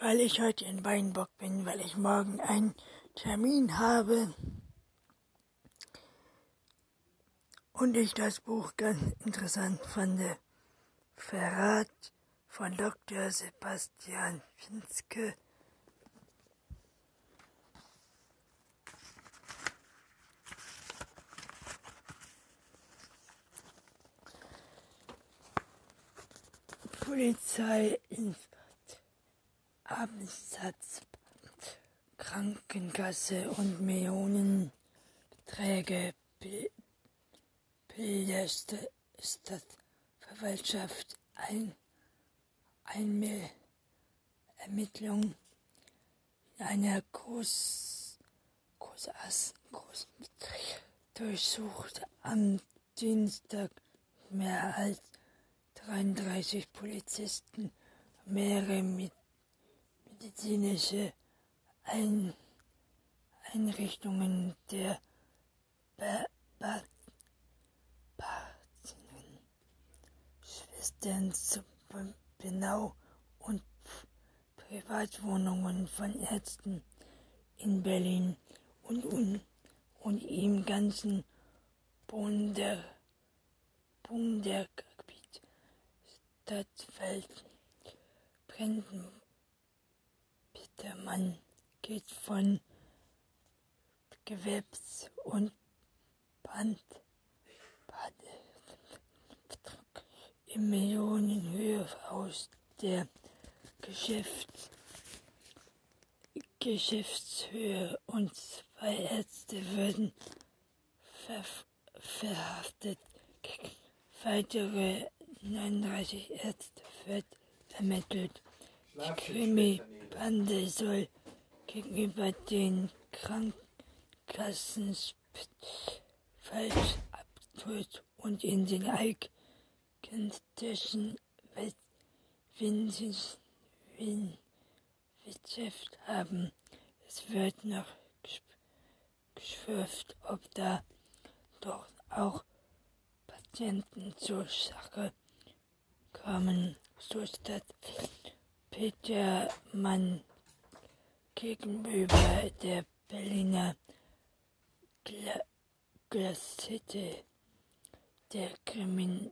weil ich heute in Weinburg bin, weil ich morgen einen Termin habe und ich das Buch ganz interessant fand. Verrat von Dr. Sebastian Finske. Polizei in Absatz, Krankenkasse und Millionenbeträge bildeste Stadtverwaltschaft ein, eine Ermittlung in einer Groß, Großass, Groß, durchsucht am Dienstag mehr als 33 Polizisten, mehrere medizinische Ein Einrichtungen der ba Schwestern zu Benau und Privatwohnungen von Ärzten in Berlin und, und, und im ganzen Bunder, Bunder Stadtwelt Bränden. Petermann geht von Gewebs- und Band, in Millionenhöhe aus der Geschäfts Geschäftshöhe und zwei Ärzte würden ver verhaftet. Weitere 39 Ärzte wird ermittelt. Die Krimi-Bande soll gegenüber den Krankenkassen falsch abtut und in den eigentlichen Wirtschaft haben. Es wird noch geschwürft, ob da doch auch Patienten zur Sache kamen so Stadt Petermann gegenüber der Berliner Gla Glacette. Der Krimin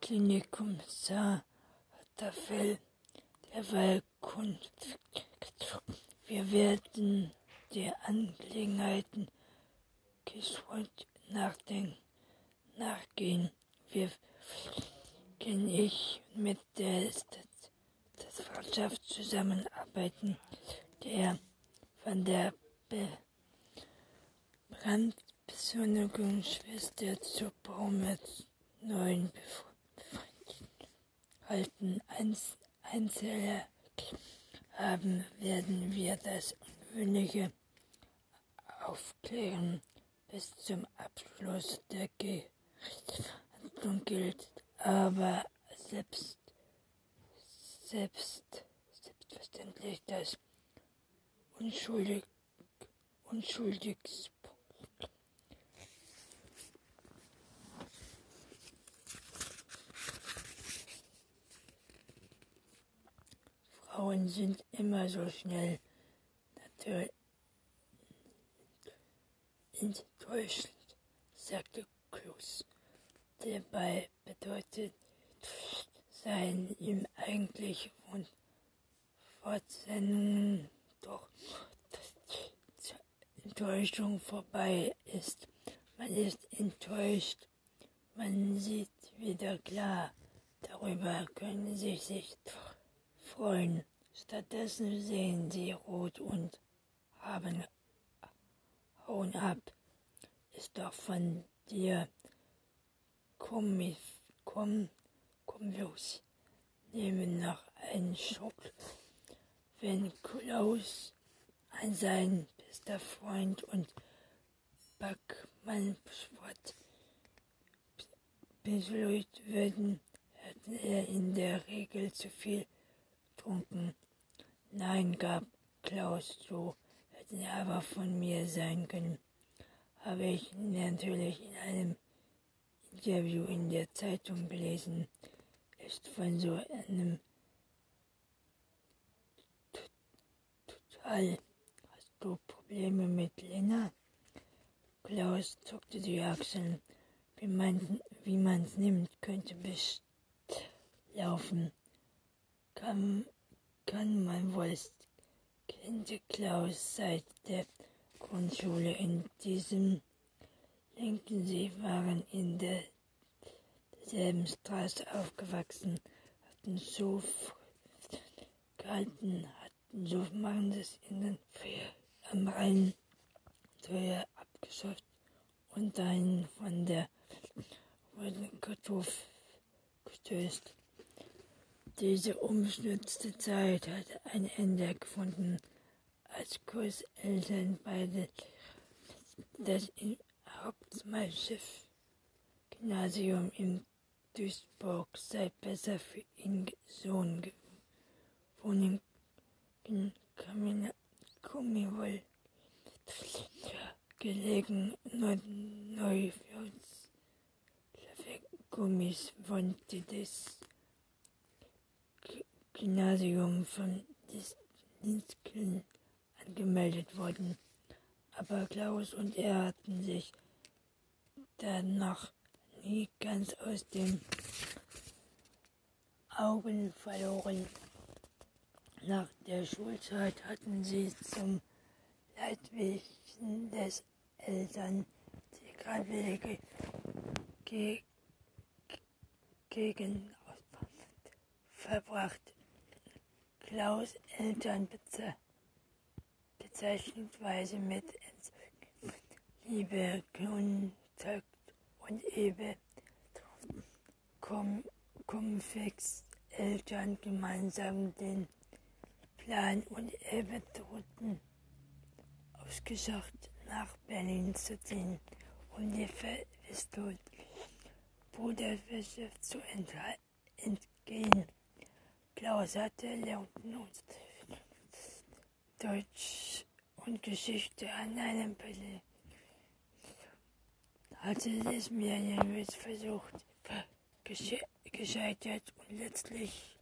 Klinikum sah Tafel derweil Kunst. Wir werden der Angelegenheiten geschworen nachdenken, nachgehen. Wir kann ich mit der Staatswirtschaft zusammenarbeiten, der von der Be Brandbeschönigungsschwester zur Baumers neuen halten Einzelne haben, werden wir das Ungewöhnliche aufklären. Bis zum Abschluss der Gerichtsverhandlung gilt aber selbst, selbst, selbstverständlich das unschuldig, unschuldigst Frauen sind immer so schnell natürlich enttäuschend, sagte Klus. Dabei bedeutet sein ihm eigentlich von Fortsendungen doch, die Enttäuschung vorbei ist. Man ist enttäuscht, man sieht wieder klar, darüber können sie sich freuen. Stattdessen sehen sie rot und haben hauen ab. Ist doch von dir komm, komm, komm los, nehmen noch einen Schock. Wenn Klaus an sein bester Freund und Backmann Sport beschleunigt würden, hätte er in der Regel zu viel getrunken. Nein, gab Klaus zu, hätte er aber von mir sein können. Habe ich natürlich in einem Interview in der Zeitung gelesen, ist von so einem Karl, hast du Probleme mit Lena? Klaus zuckte die Achseln. Wie man wie man's nimmt, könnte bis laufen. Kann, kann man wohl kannte Klaus seit der Grundschule in diesem Linken. Sie waren in der, derselben Straße aufgewachsen, hatten so gehalten, hatten so manches in den Feuer am Rhein teuer abgeschafft und einen von der Kartoffel gestößt. Diese umstürzte Zeit hatte ein Ende gefunden, als Kurseltern beide das Hauptmannschiff Gymnasium in Duisburg sei besser für ihn Sohn wohnen Kummiwoll gelegen neu für uns Gummis wollte das Gymnasium von Dinskeln angemeldet worden, aber Klaus und er hatten sich danach nie ganz aus den Augen verloren. Nach der Schulzeit hatten sie zum Leidwesen des Eltern die Ge Gegen verbracht. Klaus Eltern bezeichnungsweise mit Liebe, Kontakt und Ebe Kumfix Eltern gemeinsam den Plan und Ebe drohten ausgesagt nach Berlin zu ziehen, um die Verwüstung Bruderwirtschaft zu entgehen. Klaus hatte Leutnant Deutsch und Geschichte an einem Pelle. Hatte es mehrmals versucht, gesche gescheitert und letztlich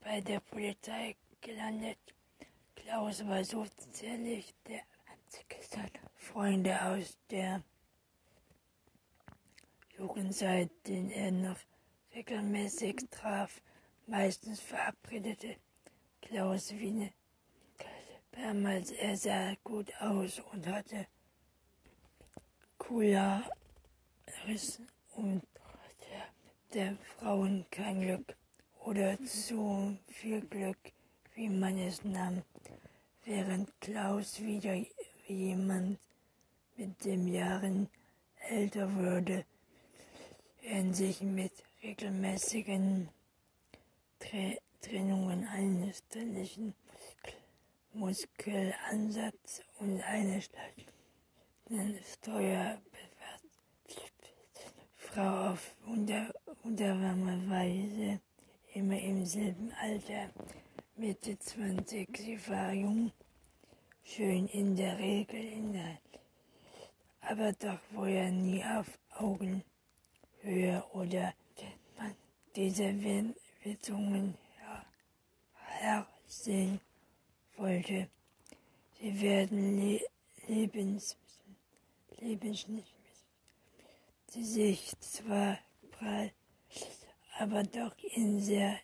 bei der Polizei gelandet. Klaus war so zierlich der einzige seiner Freunde aus der Jugendzeit, den er noch regelmäßig traf meistens verabredete Klaus Wiene. Damals er sah gut aus und hatte cooler Riss und der, der Frauen kein Glück oder so viel Glück, wie man es nahm, während Klaus wieder wie jemand mit dem Jahren älter wurde, er sich mit regelmäßigen Trennungen eines täglichen Muskelansatz und eine Steuer Frau auf wunderbare Weise immer im selben Alter, Mitte 20. Sie war jung, schön in der Regel, in der, aber doch vorher nie auf Augenhöhe oder man diese Beziehungen hersehen wollte. Sie werden le lebens, die sich zwar prall, aber doch in sehr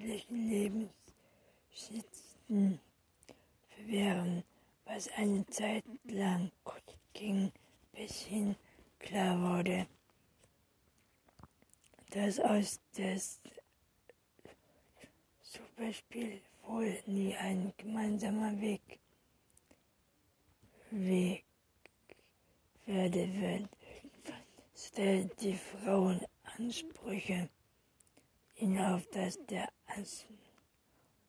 unterschiedlichen Lebensschichten verwehren, was eine Zeit lang ging, bis hin klar wurde, dass aus des zum Beispiel wohl nie ein gemeinsamer Weg, Weg werde wird, stellt die Frauen Ansprüche hinauf, dass der als,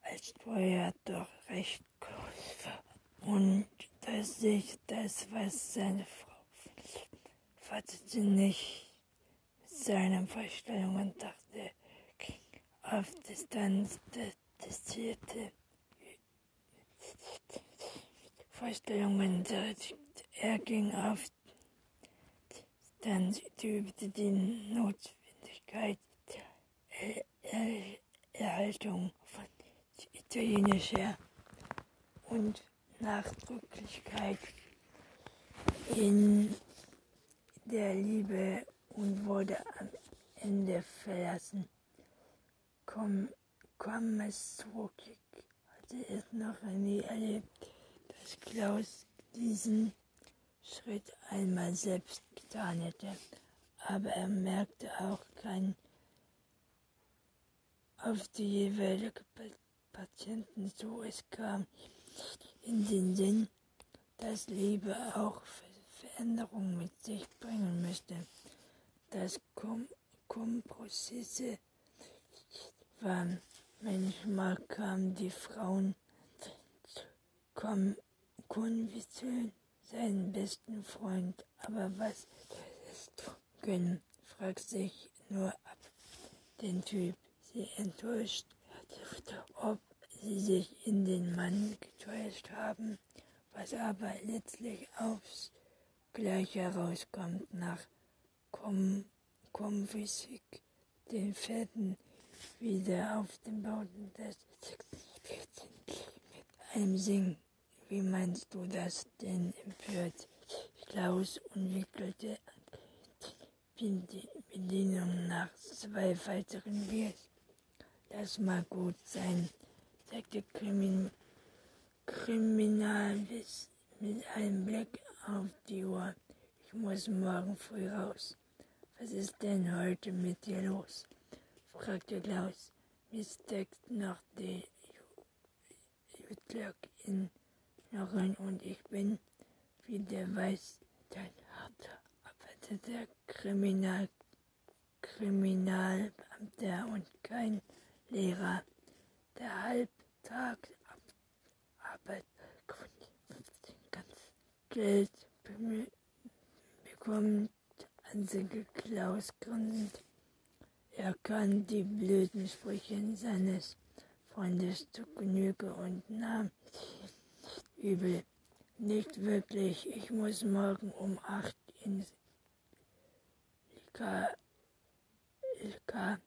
als Steuer doch recht groß war und dass sich das, was seine Frau fassete, nicht mit seinen Vorstellungen dachte, auf Distanz distanzierte Vorstellungen Er ging auf Distanz, übte die Notwendigkeit der Erhaltung von italienischer und Nachdrücklichkeit in der Liebe und wurde am Ende verlassen. Komm, komm es zurück. hatte es noch nie erlebt, dass Klaus diesen Schritt einmal selbst getan hätte. Aber er merkte auch kein auf die jeweilige Patienten so. Es kam in den Sinn, dass Liebe auch Veränderung mit sich bringen müsste. Das Kom waren. Manchmal kamen die Frauen konventionell seinen besten Freund, aber was ist können, fragt sich nur ab den Typ. Sie enttäuscht, ob sie sich in den Mann getäuscht haben, was aber letztlich aufs Gleiche herauskommt nach Kom Komphysik, den Pferden wieder auf dem Boden des mit einem Singen. Wie meinst du das denn empört? Klaus und wickelte Bedienung nach zwei weiteren Biers. Das mag gut sein, sagte Krimin Kriminalis mit einem Blick auf die Uhr. Ich muss morgen früh raus. Was ist denn heute mit dir los? fragte Klaus. Miss Text nach der Jutlag in Norren und ich bin, wie der weiß, dein harter, arbeitete Kriminal, Kriminalbeamter und kein Lehrer. Der Halbtagsarbeit ganz Geld bekommt Ansige Klaus grinsend. Er kann die blöden Sprüche seines Freundes zu Genüge und nahm übel. Nicht wirklich. Ich muss morgen um acht ins LK, LK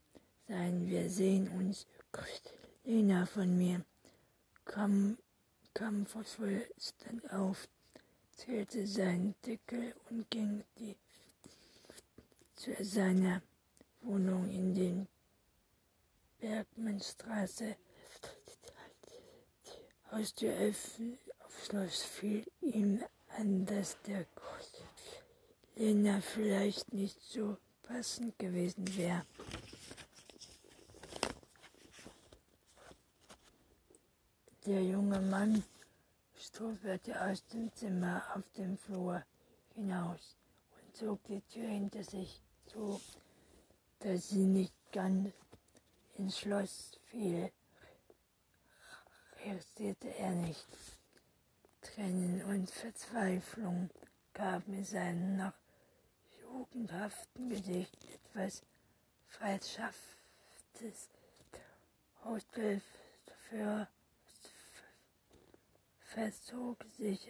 sein. Wir sehen uns. Lena von mir kam, kam voll stand auf, zählte seinen Deckel und ging die, zu seiner Wohnung in den Bergmannstraße. Haustür Aufschluss fiel ihm an, dass der Lena vielleicht nicht so passend gewesen wäre. Der junge Mann stolperte aus dem Zimmer auf den Flur hinaus und zog die Tür hinter sich zu, dass sie nicht ganz ins Schloss fiel. Reagierte er nicht. Tränen und Verzweiflung gaben seinem noch jugendhaften Gesicht etwas freundschaftliches Hotel für verzog sich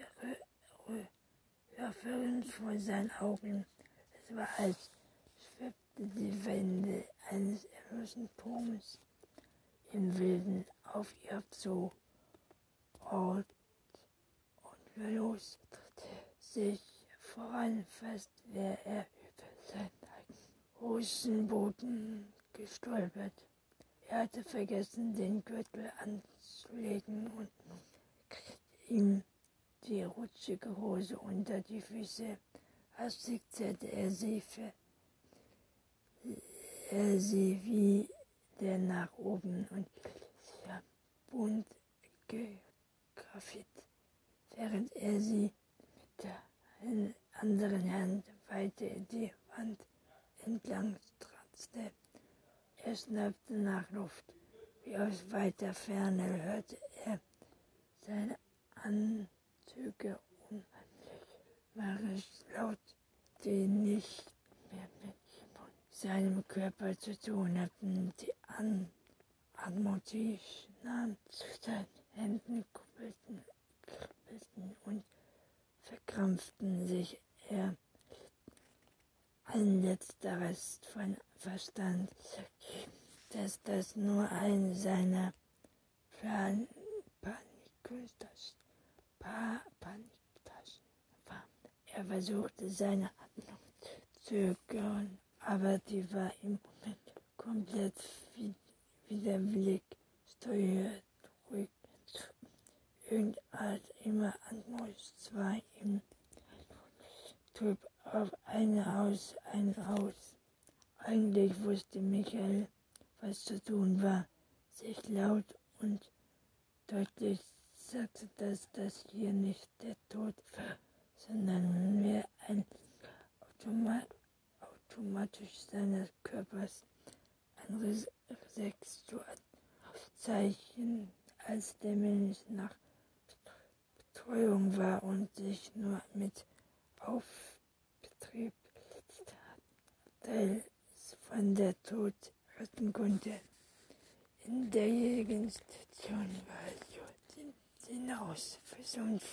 erfüllend vor seinen Augen. Es war, als schwebte die Wände eines erloschen Turms im Wilden auf ihr zu. Ort und los sich voran, fast wäre er über seinen Hosenboden gestolpert. Er hatte vergessen, den Gürtel anzulegen und ihm die rutschige Hose unter die Füße. Hastig zerrte er sie, für, er sie wieder nach oben und ja, bunt gegrafiert, während er sie mit der anderen Hand weiter die Wand entlang stratzte. Er schnappte nach Luft. Wie aus weiter Ferne hörte er seine Anzüge unheimlich waren laut, die nicht mehr mit seinem Körper zu tun hatten. Die An Atmotisch nahm zu seinen Händen, kuppelten, kribbelten und verkrampften sich. Er ein letzter Rest von Verstand, dass das nur ein seiner Plan Paniktaschen war. Er versuchte seine Atmung zu zögern, aber die war im Moment komplett widerwillig, steuert ruhig zu. Irgendart immer Atmos zwar im Typ auf ein Haus, ein Haus. Eigentlich wusste Michael, was zu tun war, sich laut und deutlich sagte, dass das hier nicht der Tod war, sondern mehr ein Automat automatisch seines Körpers ein Sexualzeichen, als der Mensch nach Betreuung war und sich nur mit Aufbetrieb von der Tod retten konnte. In derjenigen Situation war es hinaus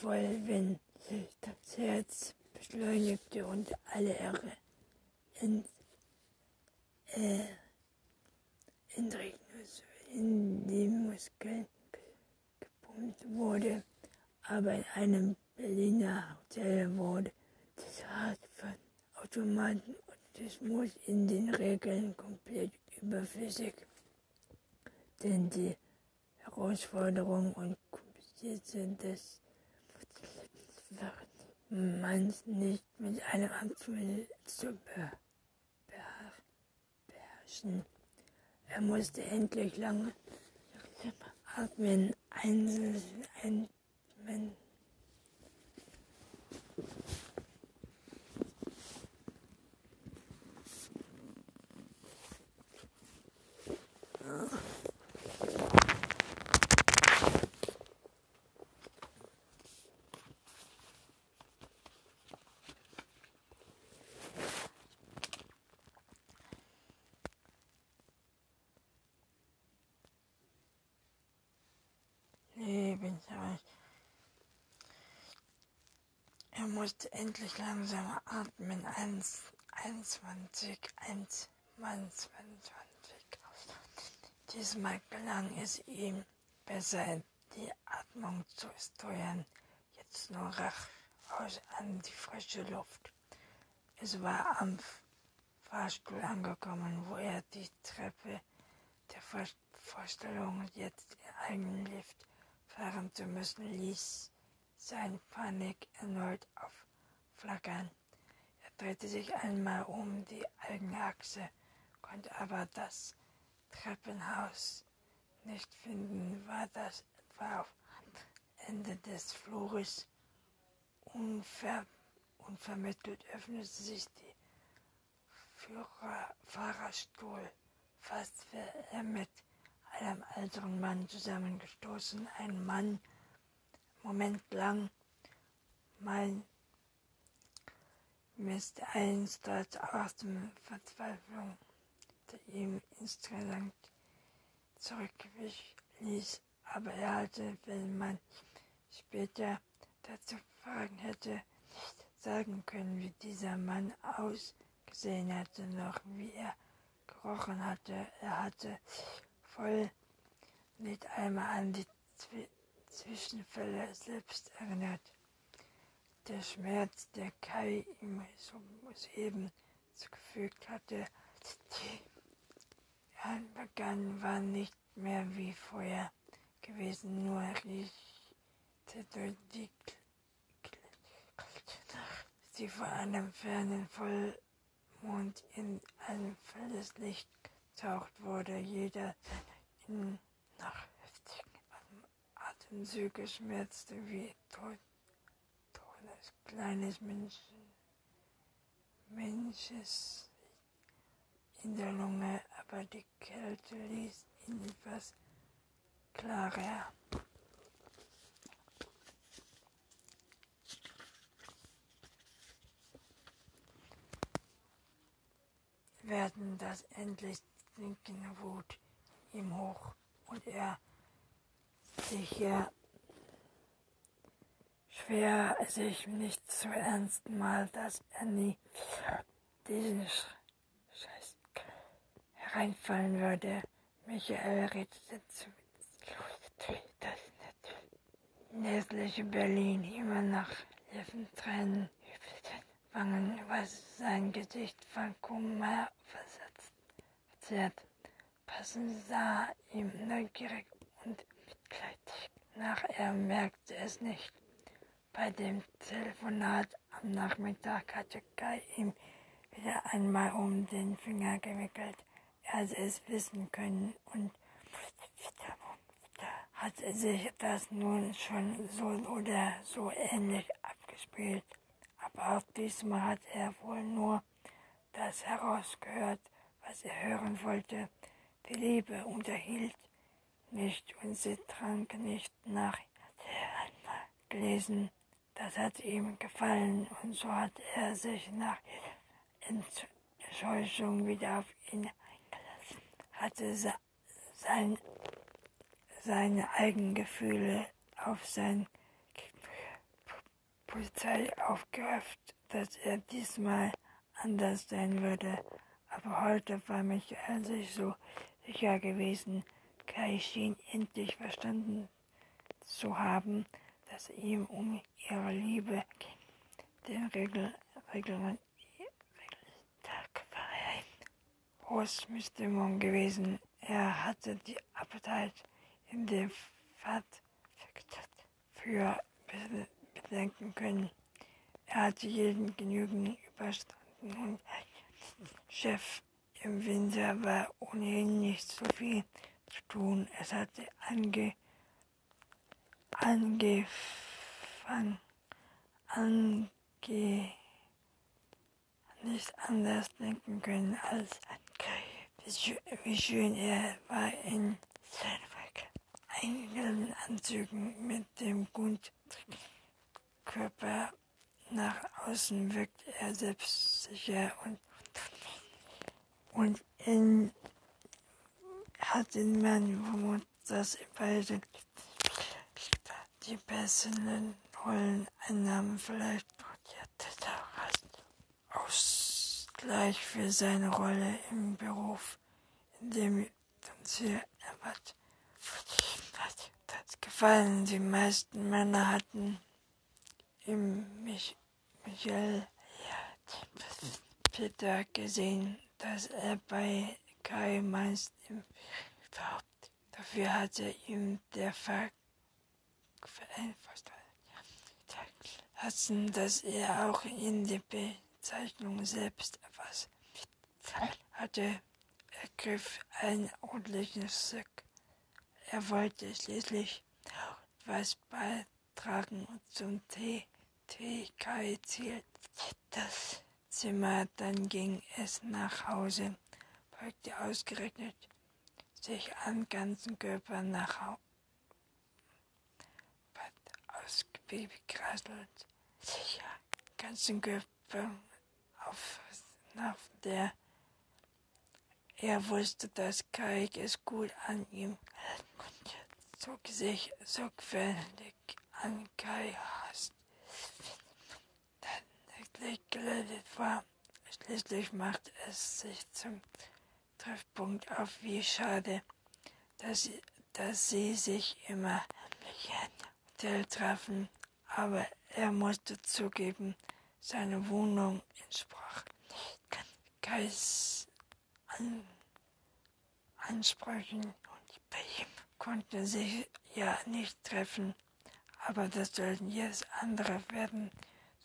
voll, wenn sich das Herz beschleunigte und alle Ehre in, äh, in, in die Muskeln gepumpt wurde. Aber in einem Berliner Hotel wurde das Rad von Automaten Autismus in den Regeln komplett überflüssig. Denn die Herausforderungen und Kompliziertheit des wird man nicht mit einem Aktuell zu beherrschen. Er musste endlich lange atmen, einzeln, ein, Amen. Er musste endlich langsam atmen. 1, 21, 1, 22. Diesmal gelang es ihm besser, die Atmung zu steuern. Jetzt nur raus an die frische Luft. Es war am Fahrstuhl angekommen, wo er die Treppe der Vorstellung, jetzt in eigenen Lift fahren zu müssen, ließ sein Panik erneut aufflackern. Er drehte sich einmal um die eigene Achse, konnte aber das Treppenhaus nicht finden. War das etwa auf Ende des Flures? Unver unvermittelt öffnete sich die Führer Fahrerstuhl. Fast wäre er mit einem älteren Mann zusammengestoßen. Ein Mann, Moment lang mein Mist eins dort aus dem Verzweiflung, der ihm insgesamt zurückwich ließ, aber er hatte, wenn man später dazu fragen hätte, nicht sagen können, wie dieser Mann ausgesehen hatte, noch wie er gerochen hatte. Er hatte voll nicht einmal an die Zwischenfälle selbst erinnert. Der Schmerz, der Kai ihm soeben zugefügt hatte, die begann, war nicht mehr wie vorher gewesen, nur riechte die sie vor einem fernen Vollmond in ein volles Licht taucht wurde, jeder in Züge schmerzte wie Tod, Todes kleines Menschen, Mensches in der Lunge, aber die Kälte ließ ihn etwas klarer. werden das endlich sinkende Wut ihm hoch und er sicher schwer sich nicht zu ernsten mal, dass er nie diesen Scheiß hereinfallen würde. Michael redete zu das nässliche Berlin immer noch liefen Tränen über den Wangen, was sein Gesicht von Kummer versetzt, verzerrt. Passen sah ihm neugierig und nach. Er merkte es nicht. Bei dem Telefonat am Nachmittag hatte Kai ihm wieder einmal um den Finger gewickelt. Er hatte es wissen können und hatte sich das nun schon so oder so ähnlich abgespielt. Aber auch diesmal hat er wohl nur das herausgehört, was er hören wollte. Die Liebe unterhielt nicht und sie trank nicht nach. Er einmal gelesen, das hat ihm gefallen und so hat er sich nach Enttäuschung wieder auf ihn eingelassen. Hatte sein, seine eigenen Gefühle auf sein Polizei aufgehofft, dass er diesmal anders sein würde. Aber heute war Michael sich so sicher gewesen, Kai schien endlich verstanden zu haben, dass ihm um ihre Liebe ging. Den Regel, Regeln, ein Großbestimmung gewesen. Er hatte die Appetite in der Fahrt für bedenken können. Er hatte jeden Genügen überstanden und Chef im Winter war ohnehin nicht so viel tun. Es hatte ange, angefangen, ange, nicht anders denken können als an Kai. Wie schön er war in seinen eigenen Anzügen mit dem Grundkörper nach außen wirkt er selbstsicher und und in hat den Mann vermutet, dass beide die besseren Rollen einnahmen. Vielleicht probierte er als Ausgleich für seine Rolle im Beruf, in dem sie erwartet das gefallen. Die meisten Männer hatten im Mich Michael ja, Peter gesehen, dass er bei Meist im überhaupt. Dafür hatte ihm der Ver lassen, dass er auch in der Bezeichnung selbst etwas hatte. Er griff ein ordentliches Stück. Er wollte schließlich auch etwas beitragen zum TK zielt das Zimmer, dann ging es nach Hause, beugte ausgerechnet sich am ganzen Körper nach Hause, ausgegraselt, sich am ganzen Körper auf, auf der er wusste, dass Kai es gut an ihm und zog sich sorgfältig an Kai hast. Dann geleitet war. Schließlich machte es sich zum Treffpunkt auf. Wie schade, dass sie, dass sie sich immer im Hotel trafen, aber er musste zugeben, seine Wohnung entsprach nicht Kais an, ansprechen und bei ihm konnte sich ja nicht treffen, aber das sollten jetzt andere werden.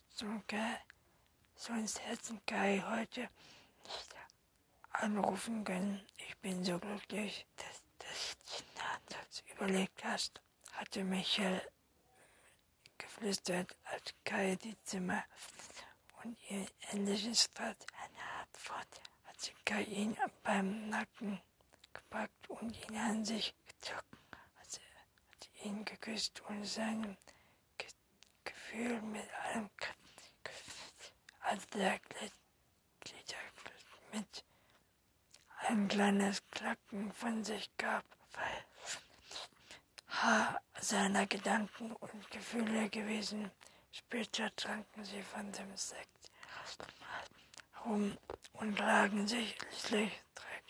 Sogar, sonst hätten Kai heute nicht anrufen können. Ich bin so glücklich, dass, du das überlegt hast, hatte Michael geflüstert, als Kai die Zimmer und ihr endliches Stadt eine Antwort hat sie Kai ihn beim Nacken gepackt und ihn an sich gezogen. Hat sie, hat ihn geküsst und seinem Ge Gefühl mit allem als der Glieder mit ein kleines Klacken von sich gab, weil Haar seiner Gedanken und Gefühle gewesen. Später tranken sie von dem Sekt rum und lagen sich schließlich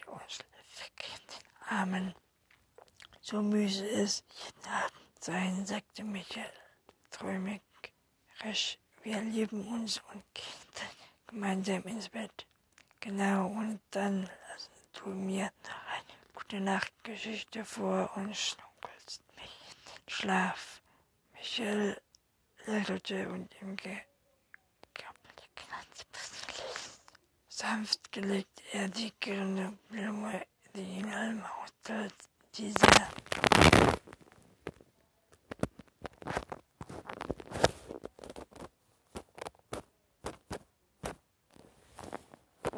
und in den Armen. So müsse es jeden Abend sein, sagte Michael, träumig rasch. Wir lieben uns und gehen gemeinsam ins Bett. Genau, und dann du mir noch eine gute Nachtgeschichte vor und schnuckelst mich in den Schlaf. Michael lächelte und ihm ge Sanft gelegt er die grüne Blume, die ihn anmachte. Diese